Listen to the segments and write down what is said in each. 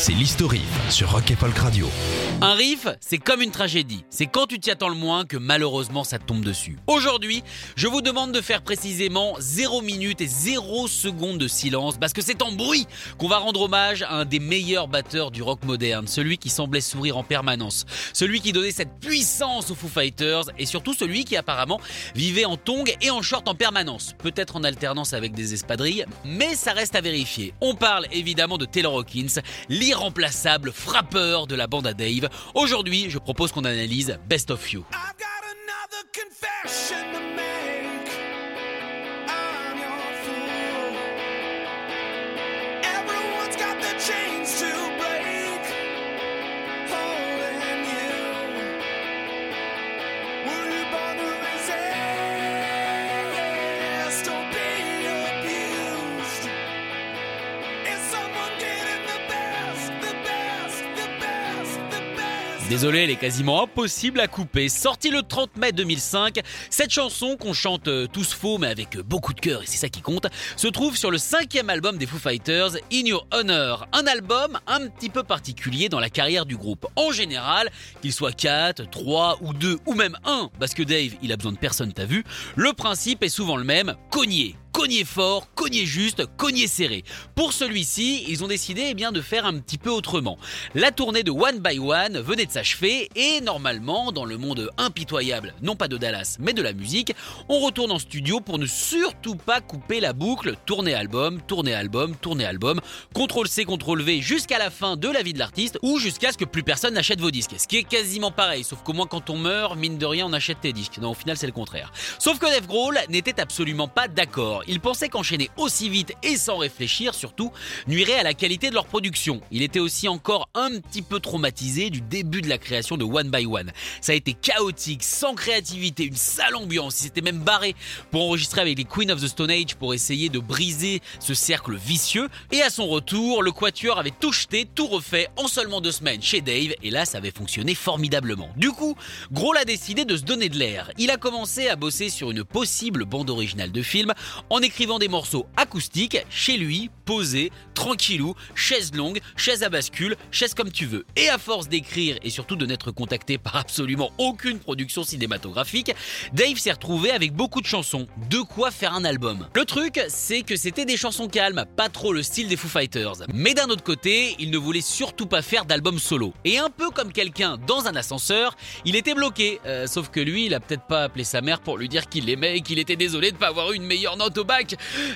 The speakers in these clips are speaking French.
c'est l'historique sur Rock et Folk Radio. Un riff, c'est comme une tragédie. C'est quand tu t'y attends le moins que malheureusement ça tombe dessus. Aujourd'hui, je vous demande de faire précisément 0 minutes et 0 secondes de silence parce que c'est en bruit qu'on va rendre hommage à un des meilleurs batteurs du rock moderne, celui qui semblait sourire en permanence, celui qui donnait cette puissance aux Foo Fighters et surtout celui qui apparemment vivait en tongs et en short en permanence, peut-être en alternance avec des espadrilles, mais ça reste à vérifier. On parle évidemment de Taylor Hawkins, l'irremplaçable frappeur de la bande à Dave. Aujourd'hui, je propose qu'on analyse Best of You. Désolé, elle est quasiment impossible à couper. Sortie le 30 mai 2005, cette chanson qu'on chante euh, tous faux mais avec euh, beaucoup de cœur et c'est ça qui compte, se trouve sur le cinquième album des Foo Fighters, In Your Honor. Un album un petit peu particulier dans la carrière du groupe. En général, qu'il soit 4, 3 ou 2 ou même 1, parce que Dave, il a besoin de personne, t'as vu, le principe est souvent le même, cogner. Cogner fort, cogner juste, cogner serré. Pour celui-ci, ils ont décidé eh bien, de faire un petit peu autrement. La tournée de One by One venait de s'achever et normalement, dans le monde impitoyable, non pas de Dallas, mais de la musique, on retourne en studio pour ne surtout pas couper la boucle, tourner album, tourner album, tourner album, contrôle C, contrôle V jusqu'à la fin de la vie de l'artiste ou jusqu'à ce que plus personne n'achète vos disques. Ce qui est quasiment pareil, sauf qu'au moins quand on meurt, mine de rien, on achète tes disques. Non, au final, c'est le contraire. Sauf que Dave Grohl n'était absolument pas d'accord. Il pensait qu'enchaîner aussi vite et sans réfléchir, surtout, nuirait à la qualité de leur production. Il était aussi encore un petit peu traumatisé du début de la création de One by One. Ça a été chaotique, sans créativité, une sale ambiance. Il s'était même barré pour enregistrer avec les Queen of the Stone Age pour essayer de briser ce cercle vicieux. Et à son retour, le Quatuor avait tout jeté, tout refait en seulement deux semaines chez Dave. Et là, ça avait fonctionné formidablement. Du coup, Grohl a décidé de se donner de l'air. Il a commencé à bosser sur une possible bande originale de film en écrivant des morceaux acoustiques chez lui, posé, tranquillou, chaise longue, chaise à bascule, chaise comme tu veux. Et à force d'écrire et surtout de n'être contacté par absolument aucune production cinématographique, Dave s'est retrouvé avec beaucoup de chansons. De quoi faire un album. Le truc, c'est que c'était des chansons calmes, pas trop le style des Foo Fighters. Mais d'un autre côté, il ne voulait surtout pas faire d'album solo. Et un peu comme quelqu'un dans un ascenseur, il était bloqué. Euh, sauf que lui, il a peut-être pas appelé sa mère pour lui dire qu'il l'aimait et qu'il était désolé de pas avoir eu une meilleure note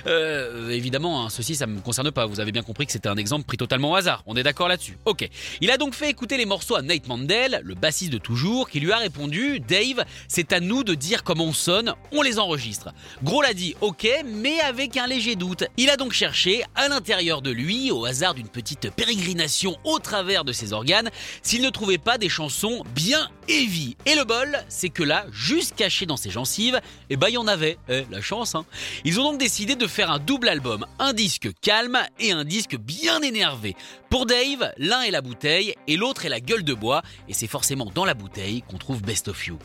Euh, évidemment, hein, ceci, ça me concerne pas. Vous avez bien compris que c'était un exemple pris totalement au hasard. On est d'accord là-dessus. Ok. Il a donc fait écouter les morceaux à Nate Mandel, le bassiste de toujours, qui lui a répondu Dave, c'est à nous de dire comment on sonne, on les enregistre. Gros l'a dit ok, mais avec un léger doute. Il a donc cherché, à l'intérieur de lui, au hasard d'une petite pérégrination au travers de ses organes, s'il ne trouvait pas des chansons bien Et le bol, c'est que là, juste caché dans ses gencives, eh ben il y en avait. Eh, la chance, hein. Ils ont donc décidé de faire un double album, un disque calme et un disque bien énervé. Pour Dave, l'un est la bouteille et l'autre est la gueule de bois, et c'est forcément dans la bouteille qu'on trouve Best of You.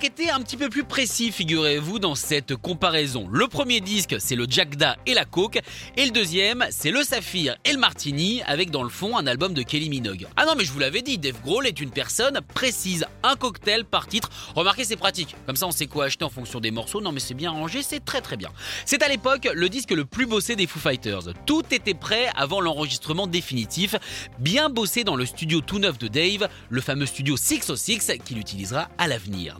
Été un petit peu plus précis, figurez-vous, dans cette comparaison. Le premier disque, c'est le Jackda et la Coke, et le deuxième, c'est le Saphir et le Martini, avec dans le fond un album de Kelly Minogue. Ah non, mais je vous l'avais dit, Dave Grohl est une personne précise, un cocktail par titre. Remarquez, c'est pratique. Comme ça, on sait quoi acheter en fonction des morceaux. Non, mais c'est bien rangé, c'est très très bien. C'est à l'époque le disque le plus bossé des Foo Fighters. Tout était prêt avant l'enregistrement définitif, bien bossé dans le studio tout neuf de Dave, le fameux studio 606 qu'il utilisera à l'avenir.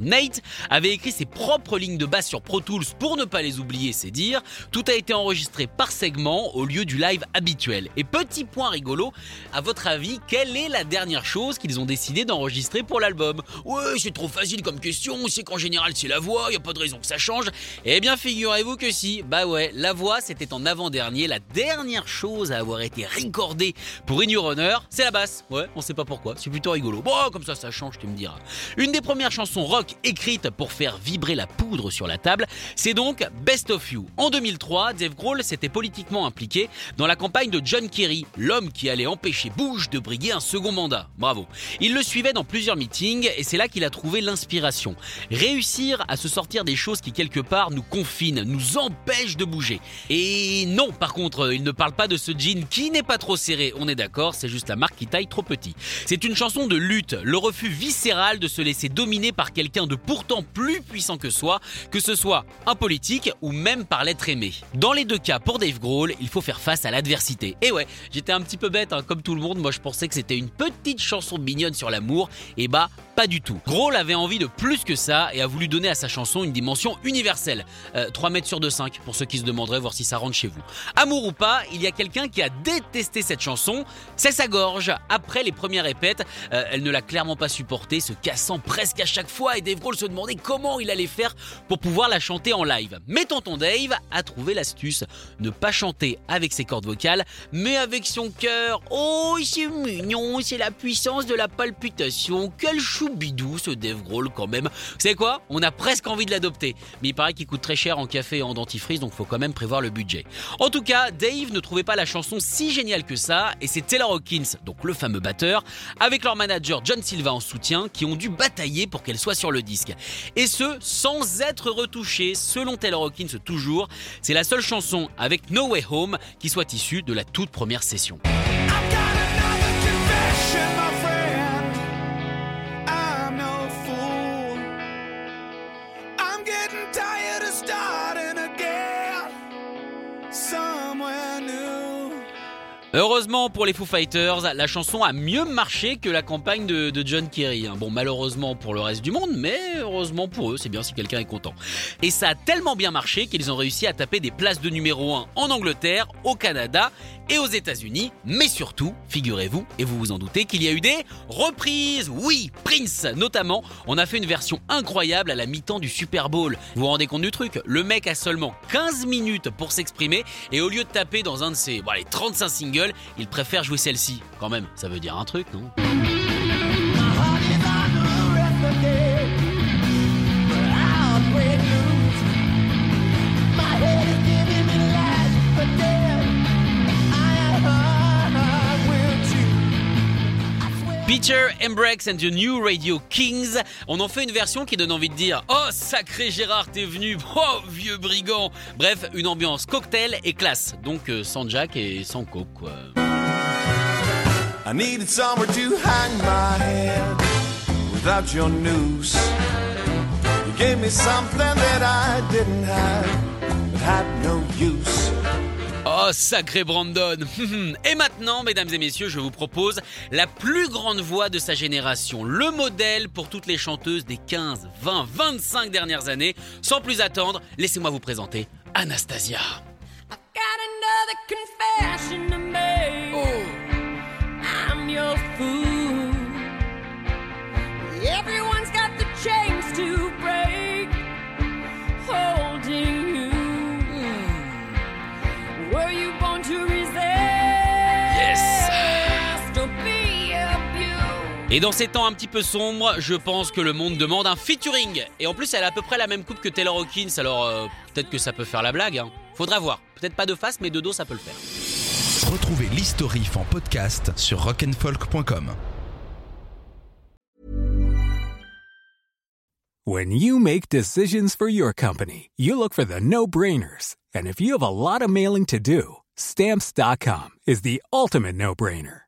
Avait écrit ses propres lignes de basse sur Pro Tools pour ne pas les oublier, c'est dire. Tout a été enregistré par segment au lieu du live habituel. Et petit point rigolo, à votre avis, quelle est la dernière chose qu'ils ont décidé d'enregistrer pour l'album? Ouais, c'est trop facile comme question, c'est qu'en général c'est la voix, y a pas de raison que ça change. Eh bien, figurez-vous que si, bah ouais, la voix c'était en avant-dernier, la dernière chose à avoir été recordée pour In Your c'est la basse. Ouais, on sait pas pourquoi, c'est plutôt rigolo. Bon, comme ça, ça change, tu me diras. Une des premières chansons rock écrites pour faire vibrer la poudre sur la table, c'est donc Best of You. En 2003, Dave Grohl s'était politiquement impliqué dans la campagne de John Kerry, l'homme qui allait empêcher Bush de briguer un second mandat. Bravo. Il le suivait dans plusieurs meetings et c'est là qu'il a trouvé l'inspiration. Réussir à se sortir des choses qui quelque part nous confinent, nous empêchent de bouger. Et non, par contre, il ne parle pas de ce jean qui n'est pas trop serré, on est d'accord, c'est juste la marque qui taille trop petit. C'est une chanson de lutte, le refus viscéral de se laisser dominer par quelqu'un de pourtant plus puissant que soi, que ce soit un politique ou même par l'être aimé. Dans les deux cas, pour Dave Grohl, il faut faire face à l'adversité. Et ouais, j'étais un petit peu bête, hein, comme tout le monde, moi je pensais que c'était une petite chanson mignonne sur l'amour, et bah pas du tout. Grohl avait envie de plus que ça et a voulu donner à sa chanson une dimension universelle. Euh, 3 mètres sur 2 5 pour ceux qui se demanderaient voir si ça rentre chez vous. Amour ou pas, il y a quelqu'un qui a détesté cette chanson, c'est sa gorge. Après les premières répètes, euh, elle ne l'a clairement pas supportée, se cassant presque à chaque fois et Dave Grohl se demandait comment il allait faire pour pouvoir la chanter en live. Mais tonton Dave a trouvé l'astuce, ne pas chanter avec ses cordes vocales, mais avec son cœur. Oh, c'est mignon, c'est la puissance de la palpitation. Quel choubidou ce Dave Grohl quand même. Savez quoi? On a presque envie de l'adopter. Mais il paraît qu'il coûte très cher en café et en dentifrice, donc faut quand même prévoir le budget. En tout cas, Dave ne trouvait pas la chanson si géniale que ça, et c'est Taylor Hawkins, donc le fameux batteur, avec leur manager John Silva en soutien, qui ont dû batailler pour qu'elle soit sur le disque. Et ce, sans être retouchée, selon Taylor Hawkins toujours, c'est la seule chanson avec No Way Home qui soit issue de la toute première session. Heureusement pour les Foo Fighters, la chanson a mieux marché que la campagne de, John Kerry. hein. Bon, malheureusement pour le reste du monde, mais heureusement pour eux, c'est bien si quelqu'un est content. Et ça a tellement bien marché qu'ils ont réussi à taper des places de numéro 1 en Angleterre, au Canada et aux États-Unis. Mais surtout, figurez-vous, et vous vous en doutez, qu'il y a eu des reprises. Oui, Prince notamment. On a fait une version incroyable à la mi-temps du Super Bowl. Vous vous rendez compte du truc? Le mec a seulement 15 minutes pour s'exprimer et au lieu de taper dans un de ses bon, allez, 35 singles, il préfère jouer celle-ci. Quand même, ça veut dire un truc, non? Peter Embrex and the New Radio Kings. On en fait une version qui donne envie de dire Oh, sacré Gérard, t'es venu Oh, vieux brigand Bref, une ambiance cocktail et classe. Donc euh, sans Jack et sans Coke, quoi. I needed somewhere to hang my head without your noose. You gave me something that I didn't have, but had no use. Oh, sacré Brandon Et maintenant, mesdames et messieurs, je vous propose la plus grande voix de sa génération, le modèle pour toutes les chanteuses des 15, 20, 25 dernières années. Sans plus attendre, laissez-moi vous présenter Anastasia. Et dans ces temps un petit peu sombres, je pense que le monde demande un featuring. Et en plus, elle a à peu près la même coupe que Taylor Hawkins, alors euh, peut-être que ça peut faire la blague. hein. Faudra voir. Peut-être pas de face, mais de dos, ça peut le faire. Retrouvez l'historif en podcast sur rock'n'folk.com. When you make decisions for your company, you look for the no brainers. And if you have a lot of mailing to do, stamps.com is the ultimate no brainer.